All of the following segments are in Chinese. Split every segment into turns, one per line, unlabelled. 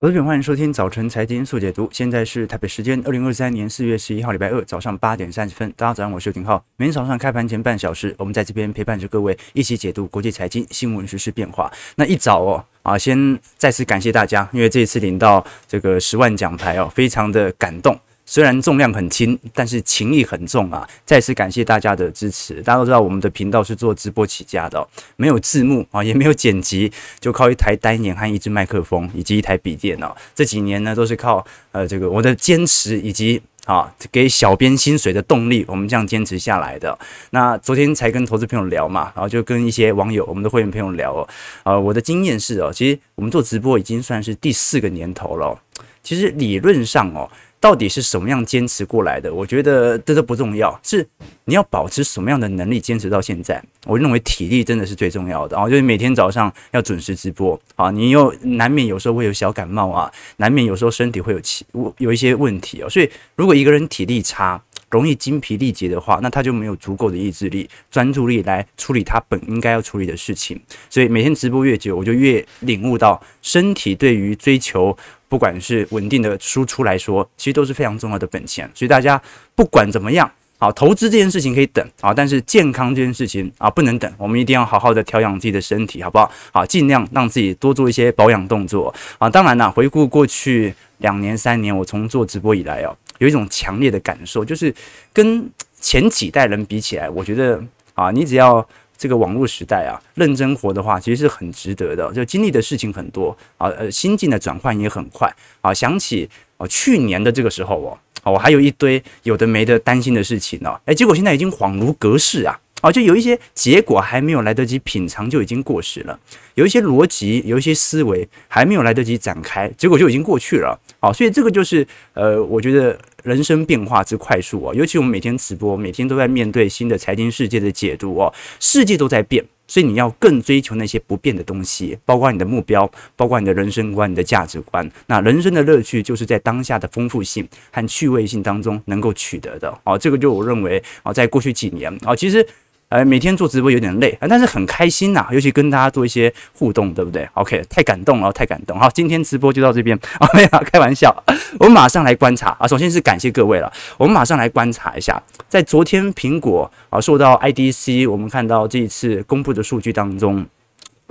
各位朋友，欢迎收听早晨财经速解读。现在是台北时间二零二三年四月十一号礼拜二早上八点三十分。大家早上好，我是廷浩。每天早上开盘前半小时，我们在这边陪伴着各位一起解读国际财经新闻、时事变化。那一早哦啊，先再次感谢大家，因为这一次领到这个十万奖牌哦，非常的感动。虽然重量很轻，但是情谊很重啊！再次感谢大家的支持。大家都知道，我们的频道是做直播起家的，没有字幕啊，也没有剪辑，就靠一台单眼和一支麦克风以及一台笔电脑。这几年呢，都是靠呃这个我的坚持以及啊给小编薪水的动力，我们这样坚持下来的。那昨天才跟投资朋友聊嘛，然后就跟一些网友、我们的会员朋友聊哦，呃，我的经验是哦，其实我们做直播已经算是第四个年头了。其实理论上哦。到底是什么样坚持过来的？我觉得这都不重要，是你要保持什么样的能力坚持到现在。我认为体力真的是最重要的啊，就是每天早上要准时直播啊。你又难免有时候会有小感冒啊，难免有时候身体会有起有一些问题哦。所以如果一个人体力差，容易精疲力竭的话，那他就没有足够的意志力、专注力来处理他本应该要处理的事情。所以每天直播越久，我就越领悟到，身体对于追求不管是稳定的输出来说，其实都是非常重要的本钱。所以大家不管怎么样，好，投资这件事情可以等啊，但是健康这件事情啊不能等，我们一定要好好的调养自己的身体，好不好？好，尽量让自己多做一些保养动作啊。当然了，回顾过去两年、三年，我从做直播以来哦。有一种强烈的感受，就是跟前几代人比起来，我觉得啊，你只要这个网络时代啊，认真活的话，其实是很值得的。就经历的事情很多啊，呃，心境的转换也很快啊。想起啊，去年的这个时候哦，啊，我还有一堆有的没的担心的事情呢，诶，结果现在已经恍如隔世啊。哦，就有一些结果还没有来得及品尝就已经过时了，有一些逻辑，有一些思维还没有来得及展开，结果就已经过去了。好，所以这个就是呃，我觉得人生变化之快速哦，尤其我们每天直播，每天都在面对新的财经世界的解读哦，世界都在变，所以你要更追求那些不变的东西，包括你的目标，包括你的人生观、你的价值观。那人生的乐趣就是在当下的丰富性和趣味性当中能够取得的。哦，这个就我认为啊，在过去几年啊，其实。呃，每天做直播有点累啊，但是很开心呐，尤其跟大家做一些互动，对不对？OK，太感动了，太感动。好，今天直播就到这边啊，没有开玩笑。我们马上来观察啊，首先是感谢各位了。我们马上来观察一下，在昨天苹果啊受到 IDC 我们看到这一次公布的数据当中。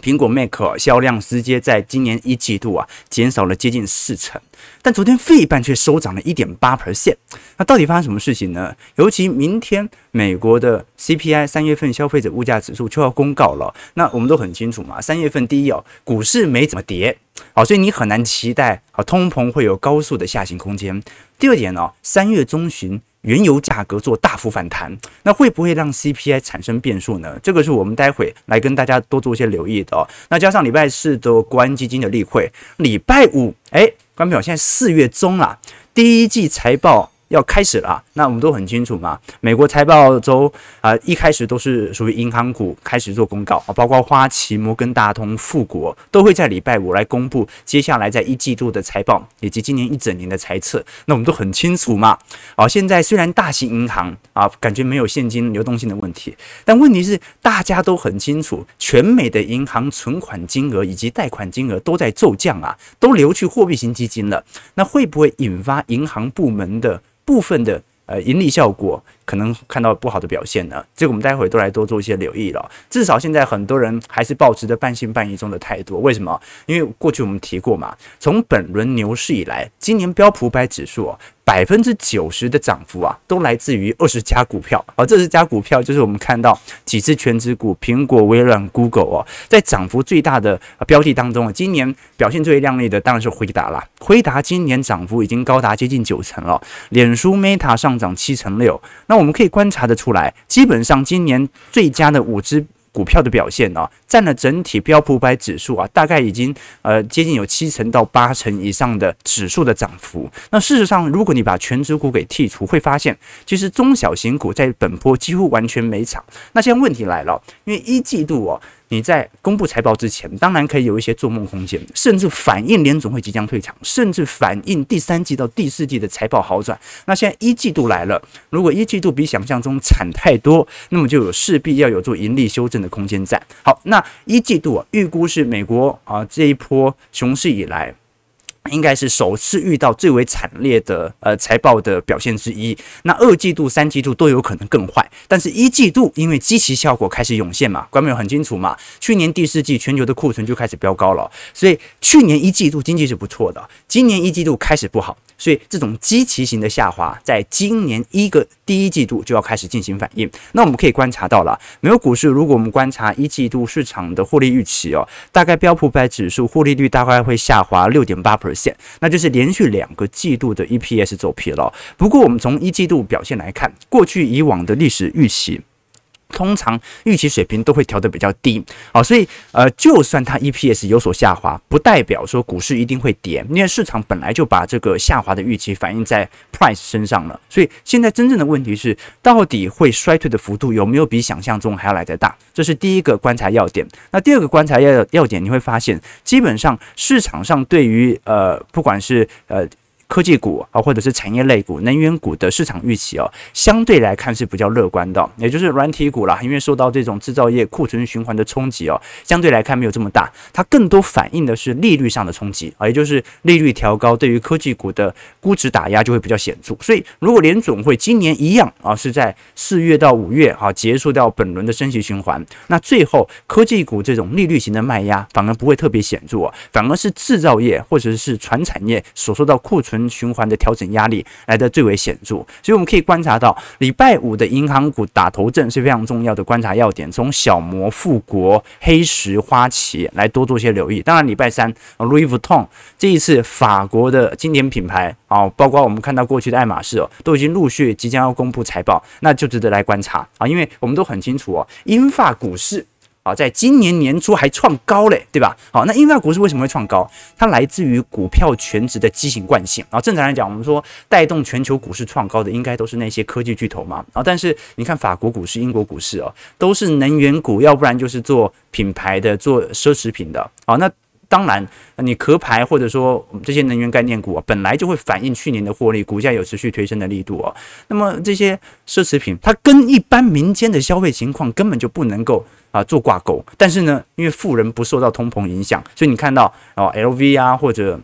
苹果 Mac 销量直接在今年一季度啊减少了接近四成，但昨天费半却收涨了一点八 percent。那到底发生什么事情呢？尤其明天美国的 CPI 三月份消费者物价指数就要公告了。那我们都很清楚嘛，三月份第一哦，股市没怎么跌，好，所以你很难期待啊通膨会有高速的下行空间。第二点呢，三月中旬。原油价格做大幅反弹，那会不会让 CPI 产生变数呢？这个是我们待会来跟大家多做一些留意的哦。那加上礼拜四的国安基金的例会，礼拜五，哎，观众朋友，现在四月中了，第一季财报。要开始了，那我们都很清楚嘛。美国财报周啊，一开始都是属于银行股开始做公告啊，包括花旗、摩根大通、富国都会在礼拜五来公布接下来在一季度的财报以及今年一整年的财测。那我们都很清楚嘛。啊，现在虽然大型银行啊感觉没有现金流动性的问题，但问题是大家都很清楚，全美的银行存款金额以及贷款金额都在骤降啊，都流去货币型基金了。那会不会引发银行部门的部分的呃盈利效果可能看到不好的表现呢，这个我们待会都来多做一些留意了。至少现在很多人还是保持着半信半疑中的态度。为什么？因为过去我们提过嘛，从本轮牛市以来，今年标普五百指数。百分之九十的涨幅啊，都来自于二十家股票。而这十家股票就是我们看到几只全值股，苹果、微软、Google 哦，在涨幅最大的标的当中啊，今年表现最为亮丽的当然是辉达啦。辉达今年涨幅已经高达接近九成了，脸书 Meta 上涨七成六。那我们可以观察得出来，基本上今年最佳的五只。股票的表现呢、啊，占了整体标普五百指数啊，大概已经呃接近有七成到八成以上的指数的涨幅。那事实上，如果你把全值股给剔除，会发现其实中小型股在本波几乎完全没涨。那现在问题来了，因为一季度哦。你在公布财报之前，当然可以有一些做梦空间，甚至反映联总会即将退场，甚至反映第三季到第四季的财报好转。那现在一季度来了，如果一季度比想象中惨太多，那么就有势必要有做盈利修正的空间在。好，那一季度啊，预估是美国啊这一波熊市以来。应该是首次遇到最为惨烈的呃财报的表现之一。那二季度、三季度都有可能更坏，但是一季度因为积期效果开始涌现嘛，观众很清楚嘛。去年第四季全球的库存就开始飙高了，所以去年一季度经济是不错的，今年一季度开始不好。所以这种基期型的下滑，在今年一个第一季度就要开始进行反应。那我们可以观察到了，美国股市如果我们观察一季度市场的获利预期哦，大概标普百指数获利率大概会下滑六点八 percent，那就是连续两个季度的 EPS 走皮了。不过我们从一季度表现来看，过去以往的历史预期。通常预期水平都会调得比较低，好，所以呃，就算它 EPS 有所下滑，不代表说股市一定会跌，因为市场本来就把这个下滑的预期反映在 price 身上了。所以现在真正的问题是，到底会衰退的幅度有没有比想象中还要来得大？这是第一个观察要点。那第二个观察要要点，你会发现，基本上市场上对于呃，不管是呃。科技股啊，或者是产业类股、能源股的市场预期哦，相对来看是比较乐观的，也就是软体股啦，因为受到这种制造业库存循环的冲击哦，相对来看没有这么大，它更多反映的是利率上的冲击啊，也就是利率调高对于科技股的估值打压就会比较显著。所以，如果联总会今年一样啊，是在四月到五月啊结束掉本轮的升息循环，那最后科技股这种利率型的卖压反而不会特别显著，反而是制造业或者是传产业所受到库存。循环的调整压力来得最为显著，所以我们可以观察到，礼拜五的银行股打头阵是非常重要的观察要点。从小摩、富国、黑石、花旗来多做些留意。当然，礼拜三，Louis Vuitton 这一次法国的经典品牌啊，包括我们看到过去的爱马仕哦，都已经陆续即将要公布财报，那就值得来观察啊，因为我们都很清楚哦，英法股市。好，在今年年初还创高嘞，对吧？好，那英法股市为什么会创高？它来自于股票权值的畸形惯性。啊，正常来讲，我们说带动全球股市创高的，应该都是那些科技巨头嘛。啊，但是你看法国股市、英国股市哦，都是能源股，要不然就是做品牌的、做奢侈品的。好，那。当然，你壳牌或者说这些能源概念股啊，本来就会反映去年的获利，股价有持续推升的力度哦。那么这些奢侈品，它跟一般民间的消费情况根本就不能够啊做挂钩。但是呢，因为富人不受到通膨影响，所以你看到啊，LV 啊或者。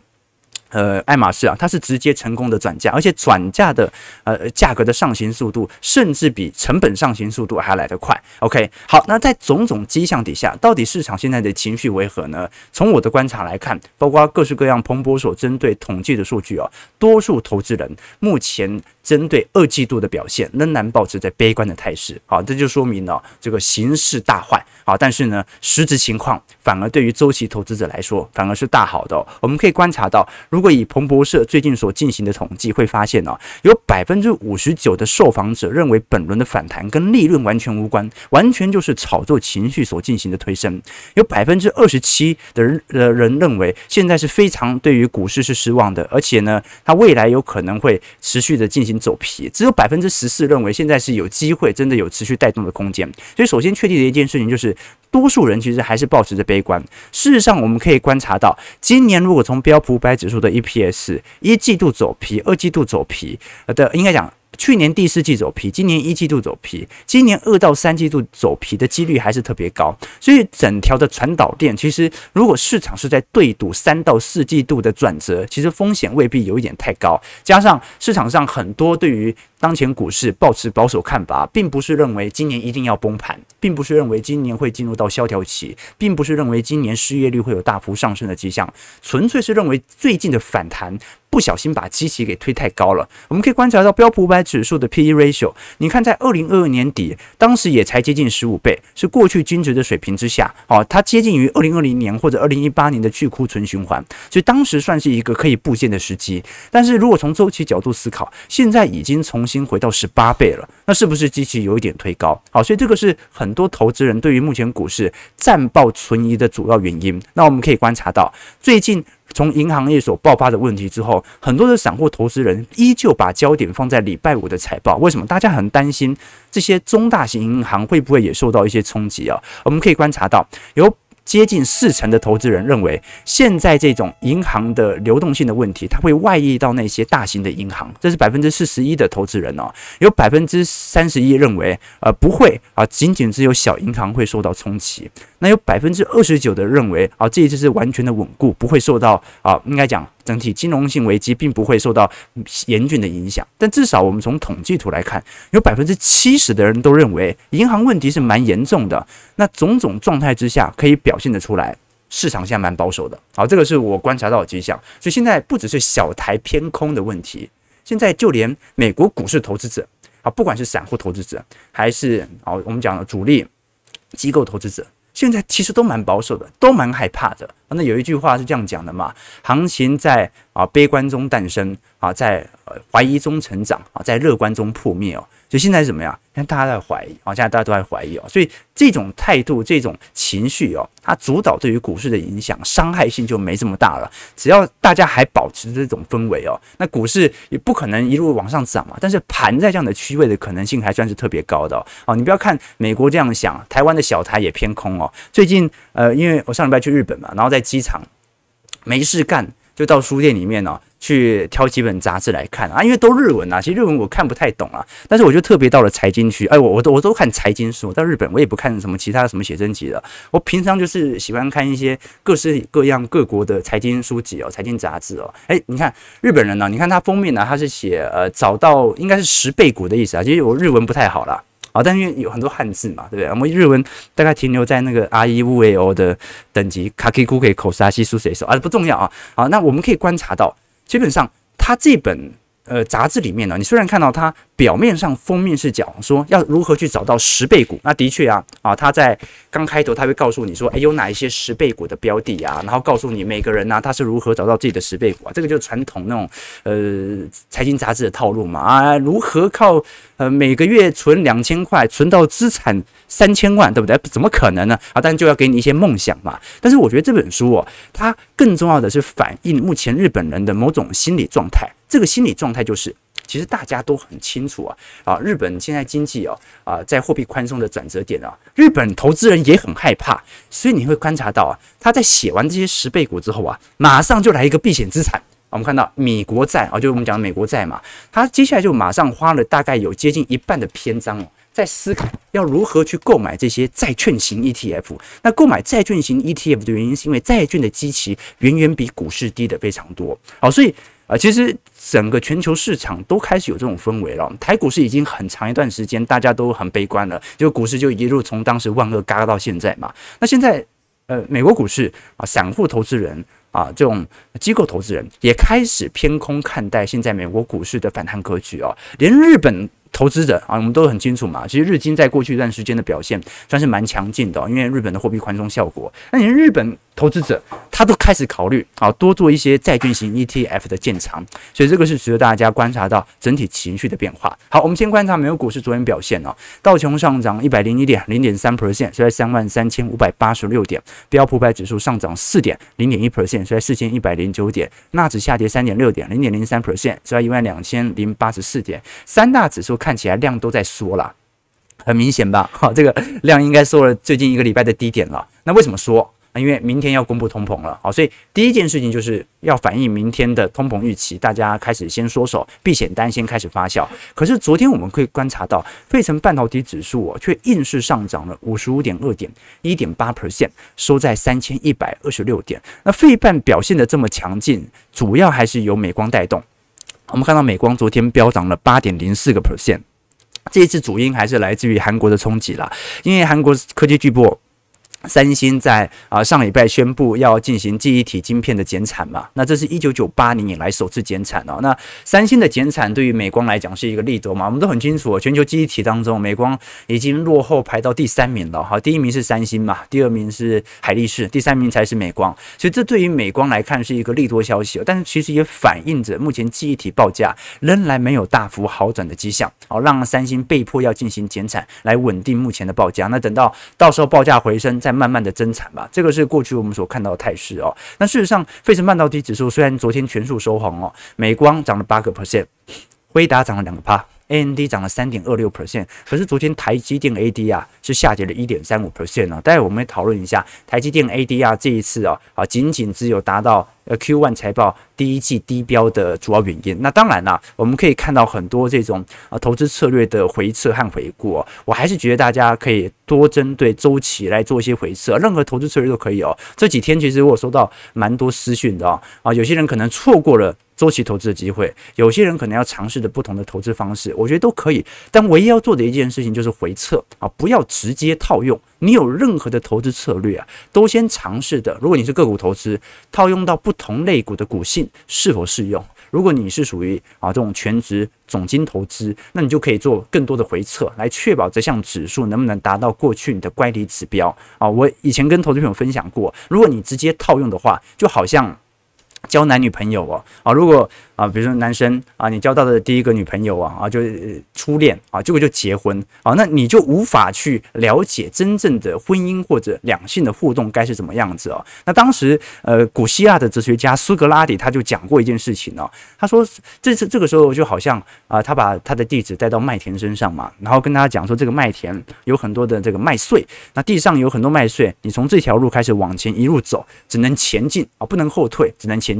呃，爱马仕啊，它是直接成功的转嫁，而且转嫁的呃价格的上行速度，甚至比成本上行速度还来得快。OK，好，那在种种迹象底下，到底市场现在的情绪为何呢？从我的观察来看，包括各式各样彭博所针对统计的数据啊，多数投资人目前针对二季度的表现仍然保持在悲观的态势。好，这就说明了这个形势大坏。好，但是呢，实质情况反而对于周期投资者来说，反而是大好的。我们可以观察到，如果以彭博社最近所进行的统计，会发现呢，有百分之五十九的受访者认为本轮的反弹跟利润完全无关，完全就是炒作情绪所进行的推升。有百分之二十七的人的人认为现在是非常对于股市是失望的，而且呢，它未来有可能会持续的进行走皮。只有百分之十四认为现在是有机会，真的有持续带动的空间。所以，首先确定的一件事情就是。多数人其实还是保持着悲观。事实上，我们可以观察到，今年如果从标普五百指数的 EPS 一季度走皮，二季度走皮的，应该讲。去年第四季走皮，今年一季度走皮，今年二到三季度走皮的几率还是特别高，所以整条的传导链，其实如果市场是在对赌三到四季度的转折，其实风险未必有一点太高。加上市场上很多对于当前股市抱持保守看法，并不是认为今年一定要崩盘，并不是认为今年会进入到萧条期，并不是认为今年失业率会有大幅上升的迹象，纯粹是认为最近的反弹。不小心把基期给推太高了。我们可以观察到标普五百指数的 P/E ratio，你看在二零二二年底，当时也才接近十五倍，是过去均值的水平之下。哦，它接近于二零二零年或者二零一八年的去库存循环，所以当时算是一个可以布线的时机。但是如果从周期角度思考，现在已经重新回到十八倍了，那是不是基期有一点推高？好，所以这个是很多投资人对于目前股市暂报存疑的主要原因。那我们可以观察到最近。从银行业所爆发的问题之后，很多的散户投资人依旧把焦点放在礼拜五的财报。为什么？大家很担心这些中大型银行会不会也受到一些冲击啊？我们可以观察到，有接近四成的投资人认为，现在这种银行的流动性的问题，它会外溢到那些大型的银行。这是百分之四十一的投资人哦，有百分之三十一认为，呃，不会啊，仅仅只有小银行会受到冲击。那有百分之二十九的认为啊，这一次是完全的稳固，不会受到啊，应该讲整体金融性危机并不会受到严峻的影响。但至少我们从统计图来看，有百分之七十的人都认为银行问题是蛮严重的。那种种状态之下，可以表现得出来，市场现在蛮保守的。好，这个是我观察到的迹象。所以现在不只是小台偏空的问题，现在就连美国股市投资者啊，不管是散户投资者还是啊，我们讲的主力机构投资者。现在其实都蛮保守的，都蛮害怕的。那有一句话是这样讲的嘛：行情在啊悲观中诞生啊，在怀疑中成长啊，在乐观中破灭哦。就现在是怎么样？现在大家在怀疑啊，现在大家都在怀疑哦。所以这种态度、这种情绪哦，它主导对于股市的影响，伤害性就没这么大了。只要大家还保持这种氛围哦，那股市也不可能一路往上涨嘛。但是盘在这样的区位的可能性还算是特别高的哦。哦，你不要看美国这样想，台湾的小台也偏空哦。最近呃，因为我上礼拜去日本嘛，然后在机场没事干，就到书店里面哦。去挑几本杂志来看啊，因为都日文啊，其实日文我看不太懂啊，但是我就特别到了财经区，哎，我我都我都看财经书。到日本我也不看什么其他什么写真集的，我平常就是喜欢看一些各式各样各国的财经书籍哦，财经杂志哦。哎，你看日本人呢，你看他封面呢，他是写呃找到应该是十倍股的意思啊，其实我日文不太好啦。啊，但是因为有很多汉字嘛，对不对？我们日文大概停留在那个 R E U A O 的等级，卡基库给口沙西苏谁手啊，不重要啊。好，那我们可以观察到，基本上他这本呃杂志里面呢，你虽然看到它。表面上封面是讲说要如何去找到十倍股，那的确啊啊，他在刚开头他会告诉你说，哎，有哪一些十倍股的标的啊，然后告诉你每个人呢、他是如何找到自己的十倍股啊，这个就是传统那种呃财经杂志的套路嘛啊，如何靠呃每个月存两千块存到资产三千万，对不对？怎么可能呢啊？但就要给你一些梦想嘛。但是我觉得这本书哦，它更重要的是反映目前日本人的某种心理状态，这个心理状态就是。其实大家都很清楚啊，啊，日本现在经济哦，啊，在货币宽松的转折点啊，日本投资人也很害怕，所以你会观察到啊，他在写完这些十倍股之后啊，马上就来一个避险资产。我们看到米国债啊，就是我们讲的美国债嘛，他接下来就马上花了大概有接近一半的篇章哦，在思考要如何去购买这些债券型 ETF。那购买债券型 ETF 的原因，是因为债券的基期远远比股市低的非常多。好，所以。啊，其实整个全球市场都开始有这种氛围了。台股市已经很长一段时间大家都很悲观了，就股市就一路从当时万恶嘎到现在嘛。那现在，呃，美国股市啊，散户投资人啊，这种机构投资人也开始偏空看待现在美国股市的反弹格局哦，连日本。投资者啊，我们都很清楚嘛。其实日经在过去一段时间的表现算是蛮强劲的，因为日本的货币宽松效果。那你日本投资者他都开始考虑啊，多做一些债券型 ETF 的建仓，所以这个是值得大家观察到整体情绪的变化。好，我们先观察美国股市昨天表现哦，道琼上涨一百零一点，零点三 percent，收在三万三千五百八十六点；标普百指数上涨四点，零点一 percent，收在四千一百零九点；纳指下跌三点六点，零点零三 percent，收在一万两千零八十四点。三大指数。看起来量都在缩了，很明显吧？好，这个量应该收了最近一个礼拜的低点了。那为什么因为明天要公布通膨了，好，所以第一件事情就是要反映明天的通膨预期，大家开始先缩手，避险单先开始发酵。可是昨天我们可以观察到，费城半导体指数哦，却硬是上涨了五十五点二点，一点八 percent，收在三千一百二十六点。那费半表现得这么强劲，主要还是由美光带动。我们看到美光昨天飙涨了八点零四个 percent，这一次主因还是来自于韩国的冲击啦，因为韩国科技巨擘。三星在啊上礼拜宣布要进行记忆体晶片的减产嘛，那这是一九九八年以来首次减产哦。那三星的减产对于美光来讲是一个利多嘛？我们都很清楚，全球记忆体当中，美光已经落后排到第三名了哈。第一名是三星嘛，第二名是海力士，第三名才是美光。所以这对于美光来看是一个利多消息，但是其实也反映着目前记忆体报价仍然没有大幅好转的迹象，哦，让三星被迫要进行减产来稳定目前的报价。那等到到时候报价回升再。慢慢的增产吧，这个是过去我们所看到的态势哦。那事实上，费城半导体指数虽然昨天全数收红哦，美光涨了八个 percent，辉达涨了两个趴 AMD 涨了三点二六 percent，可是昨天台积电 A D 啊是下跌了一点三五 percent 呢。待会我们讨论一下台积电 ADR 啊这一次啊啊仅仅只有达到呃 Q1 财报第一季低标的主要原因。那当然啦，我们可以看到很多这种啊投资策略的回撤和回顾。我还是觉得大家可以多针对周期来做一些回撤，任何投资策略都可以哦。这几天其实我收到蛮多私讯的啊啊，有些人可能错过了。周期投资的机会，有些人可能要尝试的不同的投资方式，我觉得都可以。但唯一要做的一件事情就是回测啊，不要直接套用。你有任何的投资策略啊，都先尝试的。如果你是个股投资，套用到不同类股的股性是否适用？如果你是属于啊这种全职总经投资，那你就可以做更多的回测，来确保这项指数能不能达到过去你的乖离指标啊。我以前跟投资朋友分享过，如果你直接套用的话，就好像。交男女朋友哦，啊，如果啊，比如说男生啊，你交到的第一个女朋友啊，啊，就是初恋啊，结果就结婚啊，那你就无法去了解真正的婚姻或者两性的互动该是怎么样子哦。那当时呃，古希腊的哲学家苏格拉底他就讲过一件事情哦，他说这次这个时候就好像啊，他把他的弟子带到麦田身上嘛，然后跟他讲说，这个麦田有很多的这个麦穗，那地上有很多麦穗，你从这条路开始往前一路走，只能前进啊，不能后退，只能前。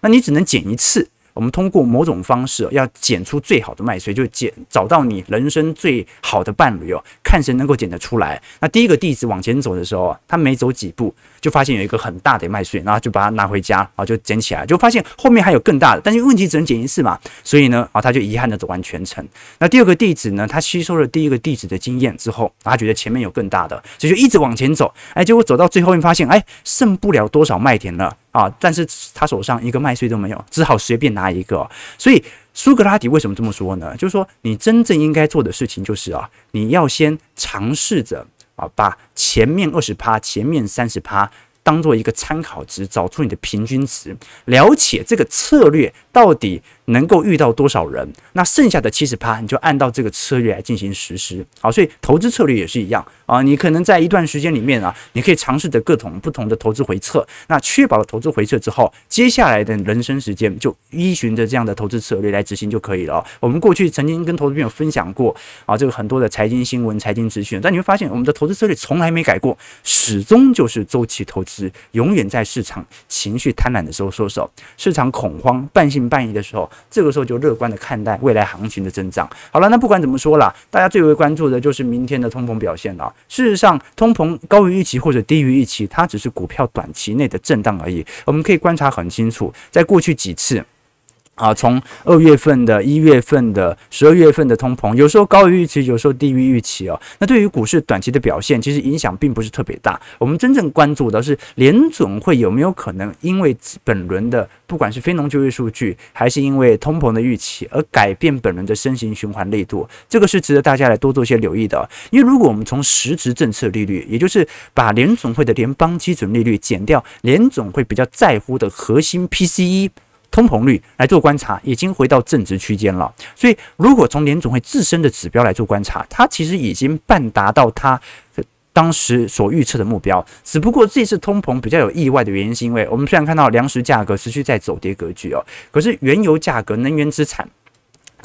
那你只能捡一次。我们通过某种方式要捡出最好的麦穗，就捡找到你人生最好的伴侣哦，看谁能够捡得出来。那第一个弟子往前走的时候，他没走几步就发现有一个很大的麦穗，然后就把它拿回家，然后就捡起来，就发现后面还有更大的，但是问题只能捡一次嘛，所以呢，啊，他就遗憾的走完全程。那第二个弟子呢，他吸收了第一个弟子的经验之后，他觉得前面有更大的，所以就一直往前走，哎，结果走到最后面发现，哎，剩不了多少麦田了。啊！但是他手上一个麦穗都没有，只好随便拿一个。所以苏格拉底为什么这么说呢？就是说，你真正应该做的事情就是啊，你要先尝试着啊，把前面二十趴、前面三十趴当做一个参考值，找出你的平均值，了解这个策略到底能够遇到多少人，那剩下的七十趴你就按照这个策略来进行实施。好，所以投资策略也是一样啊，你可能在一段时间里面啊，你可以尝试着各种不同的投资回撤。那确保了投资回撤之后，接下来的人生时间就依循着这样的投资策略来执行就可以了。我们过去曾经跟投资朋友分享过啊，这个很多的财经新闻、财经资讯，但你会发现我们的投资策略从来没改过，始终就是周期投资，永远在市场情绪贪婪的时候收手，市场恐慌、半信半疑的时候。这个时候就乐观的看待未来行情的增长。好了，那不管怎么说啦，大家最为关注的就是明天的通膨表现了。事实上，通膨高于预期或者低于预期，它只是股票短期内的震荡而已。我们可以观察很清楚，在过去几次。啊，从二月份的、一月份的、十二月份的通膨，有时候高于预期，有时候低于预期哦。那对于股市短期的表现，其实影响并不是特别大。我们真正关注的是联总会有没有可能因为本轮的不管是非农就业数据，还是因为通膨的预期而改变本轮的升息循环力度。这个是值得大家来多做一些留意的。因为如果我们从实质政策利率，也就是把联总会的联邦基准利率减掉，联总会比较在乎的核心 PCE。通膨率来做观察，已经回到正值区间了。所以，如果从联总会自身的指标来做观察，它其实已经半达到它当时所预测的目标。只不过这次通膨比较有意外的原因，是因为我们虽然看到粮食价格持续在走跌格局哦，可是原油价格、能源资产。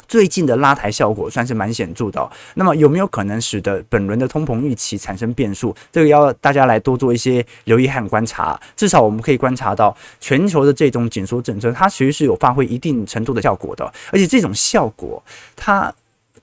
最近的拉抬效果算是蛮显著的，那么有没有可能使得本轮的通膨预期产生变数？这个要大家来多做一些留意和观察。至少我们可以观察到，全球的这种紧缩政策，它其实是有发挥一定程度的效果的，而且这种效果它。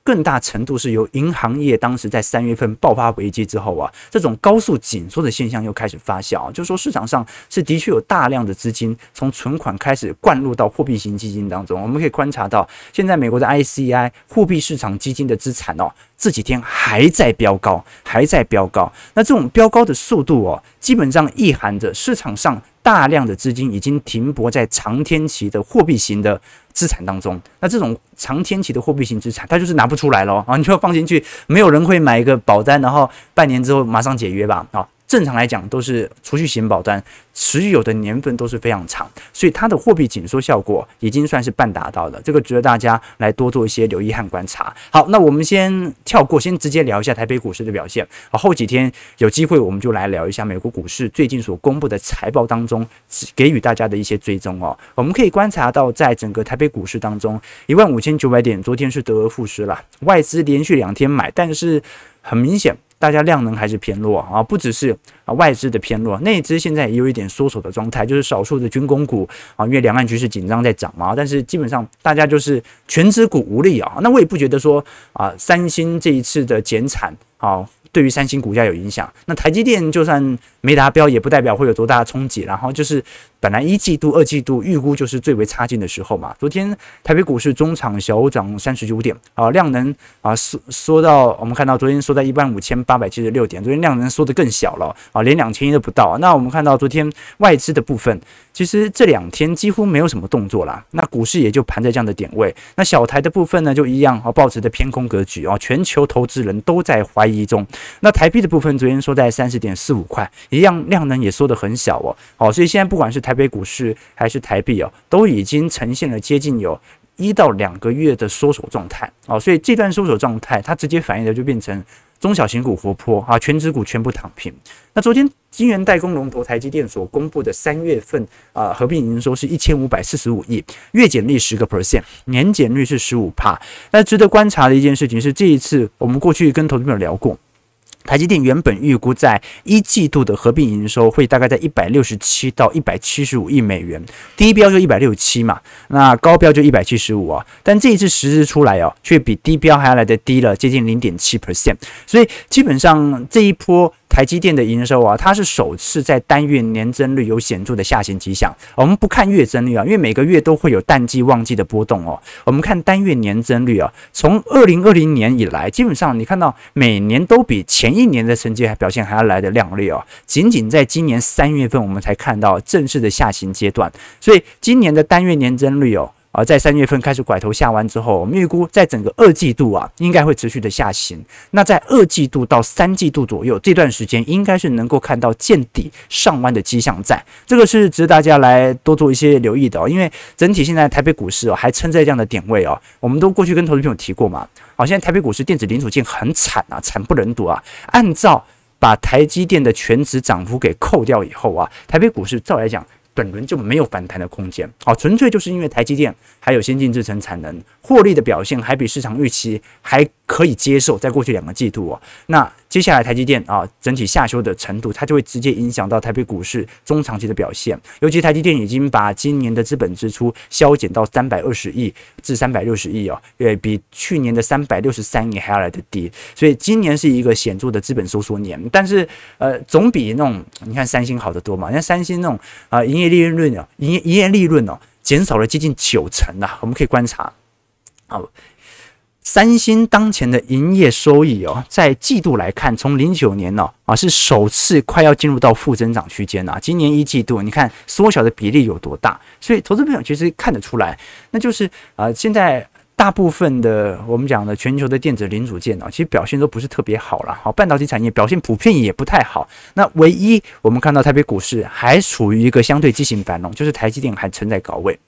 更大程度是由银行业当时在三月份爆发危机之后啊，这种高速紧缩的现象又开始发酵，就是说市场上是的确有大量的资金从存款开始灌入到货币型基金当中。我们可以观察到，现在美国的 ICI 货币市场基金的资产哦，这几天还在飙高，还在飙高。那这种飙高的速度哦，基本上意含着市场上大量的资金已经停泊在长天期的货币型的。资产当中，那这种长天期的货币型资产，它就是拿不出来了啊！你就放进去，没有人会买一个保单，然后半年之后马上解约吧？啊，正常来讲都是储蓄型保单，持有的年份都是非常长，所以它的货币紧缩效果已经算是半达到了。这个值得大家来多做一些留意和观察。好，那我们先跳过，先直接聊一下台北股市的表现。好，后几天有机会我们就来聊一下美国股市最近所公布的财报当中给予大家的一些追踪哦。我们可以观察到，在整个台北股市当中，一万五千九百点，昨天是得而复失了，外资连续两天买，但是很明显。大家量能还是偏弱啊，不只是啊外资的偏弱，内资现在也有一点缩手的状态，就是少数的军工股啊，因为两岸局势紧张在涨嘛，但是基本上大家就是全资股无力啊。那我也不觉得说啊，三星这一次的减产啊。对于三星股价有影响，那台积电就算没达标，也不代表会有多大的冲击。然后就是本来一季度、二季度预估就是最为差劲的时候嘛。昨天台北股市中场小涨三十九点啊，量能啊缩缩到我们看到昨天缩在一万五千八百七十六点，昨天量能缩得更小了啊，连两千亿都不到。那我们看到昨天外资的部分，其实这两天几乎没有什么动作啦。那股市也就盘在这样的点位。那小台的部分呢，就一样啊，抱持的偏空格局啊，全球投资人都在怀疑中。那台币的部分，昨天收在三十点四五块，一样量能也缩得很小哦。好，所以现在不管是台北股市还是台币哦，都已经呈现了接近有一到两个月的缩手状态哦。所以这段缩手状态，它直接反映的就变成中小型股活泼啊，全资股全部躺平。那昨天金源代工龙头台积电所公布的三月份啊合并营收是一千五百四十五亿，月减率十个 percent，年减率是十五帕。那值得观察的一件事情是，这一次我们过去跟投资朋友聊过。台积电原本预估在一季度的合并营收会大概在一百六十七到一百七十五亿美元，低标就一百六十七嘛，那高标就一百七十五啊，但这一次实施出来哦，却比低标还要来的低了接近零点七 percent，所以基本上这一波。台积电的营收啊，它是首次在单月年增率有显著的下行迹象。我们不看月增率啊，因为每个月都会有淡季旺季的波动哦。我们看单月年增率啊，从二零二零年以来，基本上你看到每年都比前一年的成绩还表现还要来得亮丽哦。仅仅在今年三月份，我们才看到正式的下行阶段。所以今年的单月年增率哦。而在三月份开始拐头下弯之后，我们预估在整个二季度啊，应该会持续的下行。那在二季度到三季度左右这段时间，应该是能够看到见底上弯的迹象在。这个是值得大家来多做一些留意的哦。因为整体现在台北股市哦，还撑在这样的点位哦。我们都过去跟投资朋友提过嘛。好，现在台北股市电子零组件很惨啊，惨不忍睹啊。按照把台积电的全值涨幅给扣掉以后啊，台北股市照来讲。本轮就没有反弹的空间，哦，纯粹就是因为台积电还有先进制程产能获利的表现还比市场预期还可以接受，在过去两个季度哦，那。接下来台积电啊，整体下修的程度，它就会直接影响到台北股市中长期的表现。尤其台积电已经把今年的资本支出削减到三百二十亿至三百六十亿哦，对，比去年的三百六十三亿还要来得低。所以今年是一个显著的资本收缩年。但是呃，总比那种你看三星好得多嘛。像三星那种啊，营业利润哦，营业营业利润哦，减少了接近九成呐。我们可以观察，好。三星当前的营业收益哦，在季度来看，从零九年呢啊是首次快要进入到负增长区间呐。今年一季度，你看缩小的比例有多大？所以投资朋友其实看得出来，那就是啊，现在大部分的我们讲的全球的电子零组件呢，其实表现都不是特别好了。好，半导体产业表现普遍也不太好。那唯一我们看到台北股市还处于一个相对畸形繁荣，就是台积电还存在高位。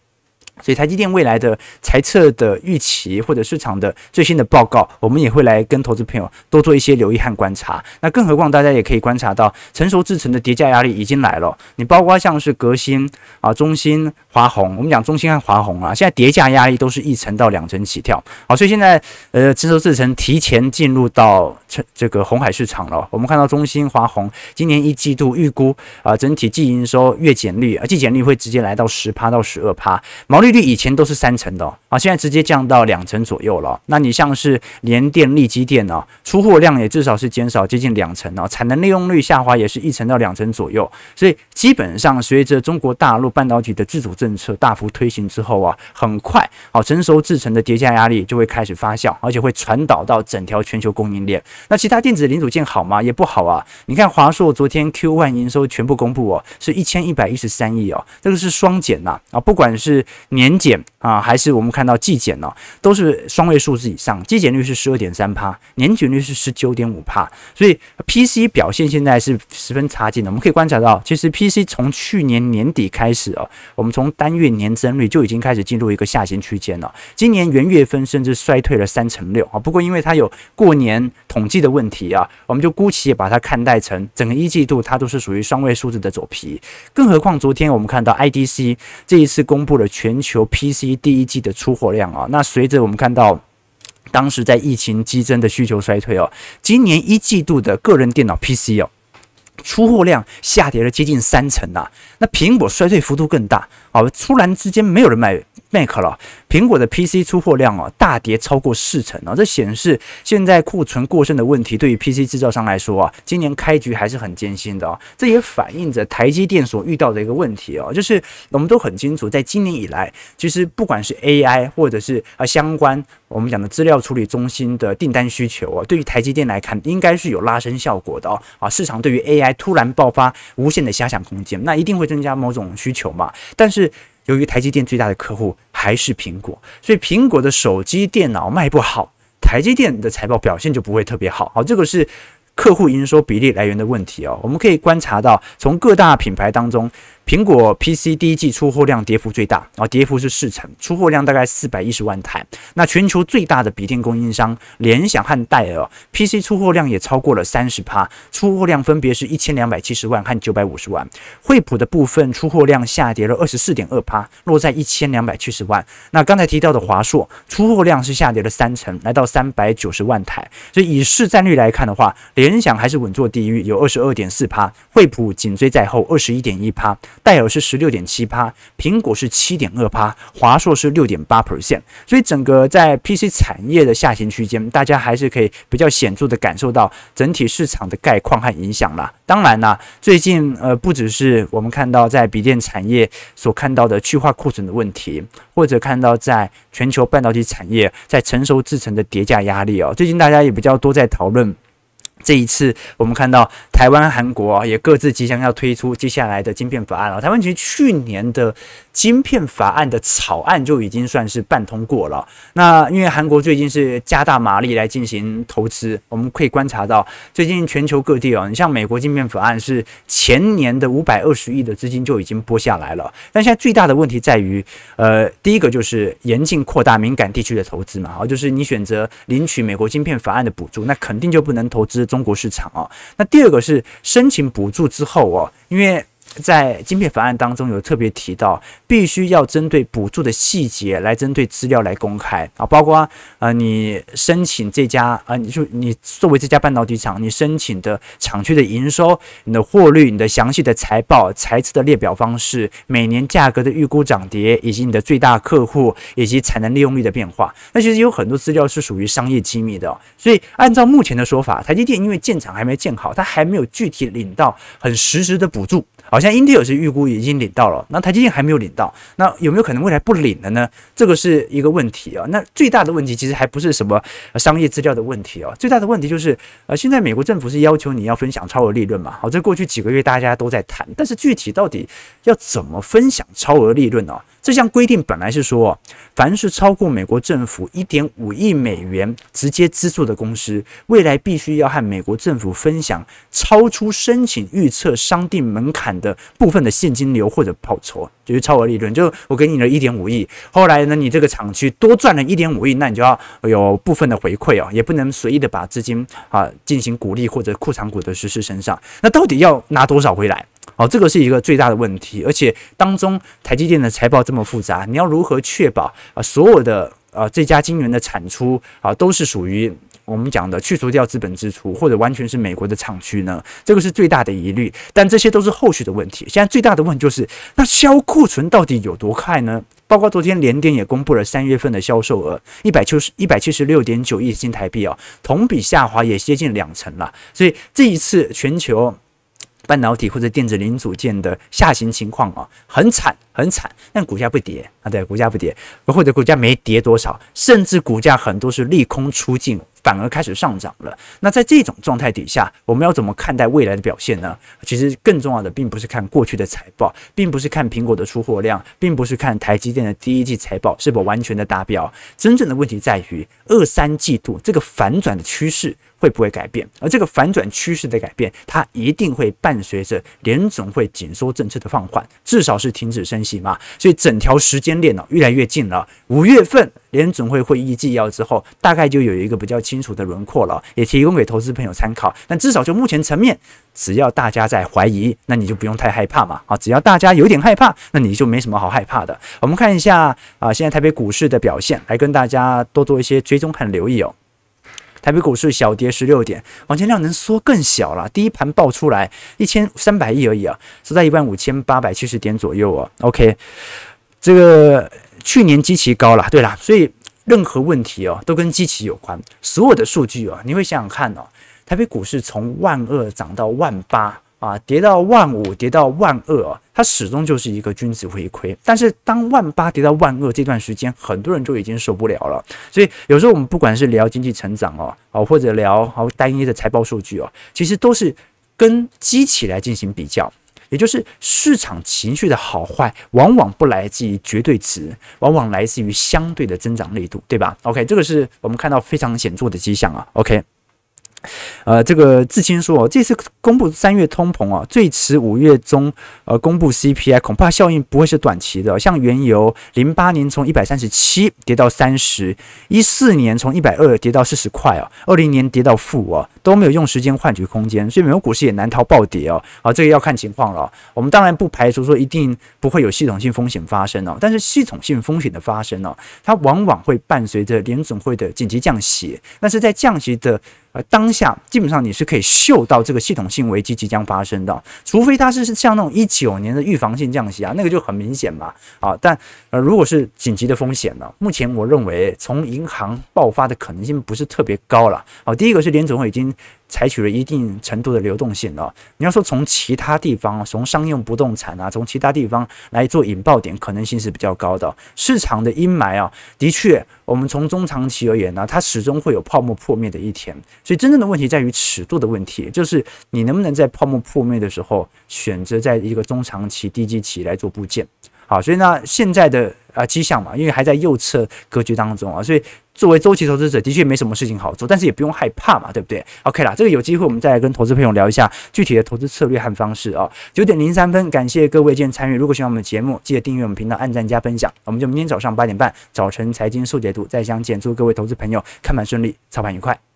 所以台积电未来的财测的预期或者市场的最新的报告，我们也会来跟投资朋友多做一些留意和观察。那更何况大家也可以观察到，成熟制程的叠价压力已经来了。你包括像是革新啊、中芯、华虹，我们讲中芯和华虹啊，现在叠价压力都是一成到两成起跳。好，所以现在呃，成熟制程提前进入到这这个红海市场了。我们看到中芯、华虹今年一季度预估啊，整体季营收月减率啊，季减率会直接来到十趴到十二趴，毛利。利率以前都是三成的啊，现在直接降到两成左右了。那你像是联电、力机电呢，出货量也至少是减少接近两成啊，产能利用率下滑也是一成到两成左右。所以基本上随着中国大陆半导体的自主政策大幅推行之后啊，很快啊，成熟制程的叠加压力就会开始发酵，而且会传导到整条全球供应链。那其他电子零组件好吗？也不好啊。你看华硕昨天 Q1 营收全部公布哦，是一千一百一十三亿哦，这个是双减呐啊，不管是。年减啊，还是我们看到季减呢，都是双位数字以上，季减率是十二点三趴，年减率是十九点五趴，所以 PC 表现现在是十分差劲的。我们可以观察到，其实 PC 从去年年底开始哦，我们从单月年增率就已经开始进入一个下行区间了。今年元月份甚至衰退了三成六啊，不过因为它有过年统计的问题啊，我们就姑且把它看待成整个一季度它都是属于双位数字的走皮。更何况昨天我们看到 IDC 这一次公布了全求 PC 第一季的出货量啊，那随着我们看到当时在疫情激增的需求衰退哦，今年一季度的个人电脑 PC 哦。出货量下跌了接近三成呐，那苹果衰退幅度更大哦，突然之间没有人买 Mac 了，苹果的 PC 出货量哦大跌超过四成哦，这显示现在库存过剩的问题对于 PC 制造商来说啊，今年开局还是很艰辛的哦，这也反映着台积电所遇到的一个问题哦，就是我们都很清楚，在今年以来，其实不管是 AI 或者是啊相关。我们讲的资料处理中心的订单需求啊，对于台积电来看，应该是有拉升效果的哦。啊，市场对于 AI 突然爆发无限的遐想空间，那一定会增加某种需求嘛。但是由于台积电最大的客户还是苹果，所以苹果的手机电脑卖不好，台积电的财报表现就不会特别好。好，这个是客户营收比例来源的问题哦。我们可以观察到，从各大品牌当中。苹果 PC 第一季出货量跌幅最大，然后跌幅是四成，出货量大概四百一十万台。那全球最大的笔电供应商联想和戴尔 PC 出货量也超过了三十趴，出货量分别是一千两百七十万和九百五十万。惠普的部分出货量下跌了二十四点二趴，落在一千两百七十万。那刚才提到的华硕出货量是下跌了三成，来到三百九十万台。所以以市占率来看的话，联想还是稳坐第一，有二十二点四趴，惠普紧追在后，二十一点一趴。戴尔是十六点七趴，苹果是七点二趴，华硕是六点八 percent，所以整个在 PC 产业的下行区间，大家还是可以比较显著的感受到整体市场的概况和影响啦。当然啦，最近呃不只是我们看到在笔电产业所看到的去化库存的问题，或者看到在全球半导体产业在成熟制程的叠加压力哦，最近大家也比较多在讨论。这一次，我们看到台湾、韩国也各自即将要推出接下来的晶片法案了。台湾其实去年的晶片法案的草案就已经算是半通过了。那因为韩国最近是加大马力来进行投资，我们可以观察到最近全球各地哦，你像美国晶片法案是前年的五百二十亿的资金就已经拨下来了。但现在最大的问题在于，呃，第一个就是严禁扩大敏感地区的投资嘛，哦，就是你选择领取美国晶片法案的补助，那肯定就不能投资。中国市场啊，那第二个是申请补助之后哦，因为。在晶片法案当中有特别提到，必须要针对补助的细节来针对资料来公开啊，包括呃你申请这家啊，你就你作为这家半导体厂，你申请的厂区的营收、你的获利、你的详细的财报、财测的列表方式、每年价格的预估涨跌，以及你的最大客户以及产能利用率的变化，那其实有很多资料是属于商业机密的。所以按照目前的说法，台积电因为建厂还没建好，它还没有具体领到很实时的补助。好像英特尔是预估已经领到了，那台积电还没有领到，那有没有可能未来不领了呢？这个是一个问题啊。那最大的问题其实还不是什么商业资料的问题啊，最大的问题就是呃，现在美国政府是要求你要分享超额利润嘛。好，这过去几个月大家都在谈，但是具体到底要怎么分享超额利润呢？这项规定本来是说，凡是超过美国政府一点五亿美元直接资助的公司，未来必须要和美国政府分享超出申请预测商定门槛的部分的现金流或者报酬，就是超额利润。就我给你了一点五亿，后来呢，你这个厂区多赚了一点五亿，那你就要有部分的回馈哦，也不能随意的把资金啊进行鼓励或者库藏股的实施身上。那到底要拿多少回来？哦，这个是一个最大的问题，而且当中台积电的财报这么复杂，你要如何确保啊所有的啊这家晶圆的产出啊都是属于我们讲的去除掉资本支出或者完全是美国的厂区呢？这个是最大的疑虑，但这些都是后续的问题。现在最大的问题就是，那销库存到底有多快呢？包括昨天联电也公布了三月份的销售额，一百七十一百七十六点九亿新台币啊，同比下滑也接近两成了。所以这一次全球。半导体或者电子零组件的下行情况啊，很惨很惨，但股价不跌啊，对，股价不跌，或者股价没跌多少，甚至股价很多是利空出尽，反而开始上涨了。那在这种状态底下，我们要怎么看待未来的表现呢？其实更重要的并不是看过去的财报，并不是看苹果的出货量，并不是看台积电的第一季财报是否完全的达标。真正的问题在于二三季度这个反转的趋势会不会改变？而这个反转趋势的改变，它一定会伴随着联总会紧缩政策的放缓，至少是停止升息嘛。所以整条时间链呢，越来越近了。五月份联准会会议纪要之后，大概就有一个比较清楚的轮廓了，也提供给投资朋友参考。但至少就目前层面，只要大家在怀疑，那你就不用太害怕嘛。啊，只要大家有点害怕，那你就没什么好害怕的。我们看一下啊，现在台北股市的表现，来跟大家多做一些追踪和留意哦。台北股市小跌十六点，往前量能缩更小了。第一盘爆出来一千三百亿而已啊，是在一万五千八百七十点左右啊。OK，这个去年基期高了，对啦，所以任何问题哦都跟基期有关。所有的数据哦，你会想想看哦，台北股市从万二涨到万八。啊，跌到万五，跌到万二啊，它始终就是一个均值回亏。但是当万八跌到万二这段时间，很多人就已经受不了了。所以有时候我们不管是聊经济成长哦，哦或者聊好单一的财报数据哦，其实都是跟基期来进行比较，也就是市场情绪的好坏，往往不来自于绝对值，往往来自于相对的增长力度，对吧？OK，这个是我们看到非常显著的迹象啊。OK。呃，这个志清说，这次公布三月通膨啊，最迟五月中呃公布 CPI，恐怕效应不会是短期的。像原油，零八年从一百三十七跌到三十，一四年从一百二跌到四十块啊，二零年跌到负啊，都没有用时间换取空间，所以美国股市也难逃暴跌哦。啊，这个要看情况了。我们当然不排除说一定不会有系统性风险发生哦，但是系统性风险的发生哦，它往往会伴随着联总会的紧急降息，但是在降息的。而，当下基本上你是可以嗅到这个系统性危机即将发生的，除非它是像那种一九年的预防性降息啊，那个就很明显嘛。啊，但呃，如果是紧急的风险呢，目前我认为从银行爆发的可能性不是特别高了。好，第一个是联总会已经。采取了一定程度的流动性哦。你要说从其他地方，从商用不动产啊，从其他地方来做引爆点，可能性是比较高的。市场的阴霾啊，的确，我们从中长期而言呢，它始终会有泡沫破灭的一天。所以真正的问题在于尺度的问题，就是你能不能在泡沫破灭的时候，选择在一个中长期低基期来做部件。好，所以呢，现在的啊迹象嘛，因为还在右侧格局当中啊，所以。作为周期投资者，的确没什么事情好做，但是也不用害怕嘛，对不对？OK 啦，这个有机会我们再来跟投资朋友聊一下具体的投资策略和方式啊。九点零三分，感谢各位今天参与。如果喜欢我们的节目，记得订阅我们频道，按赞加分享。我们就明天早上八点半，早晨财经速解读再相见。祝各位投资朋友看盘顺利，操盘愉快。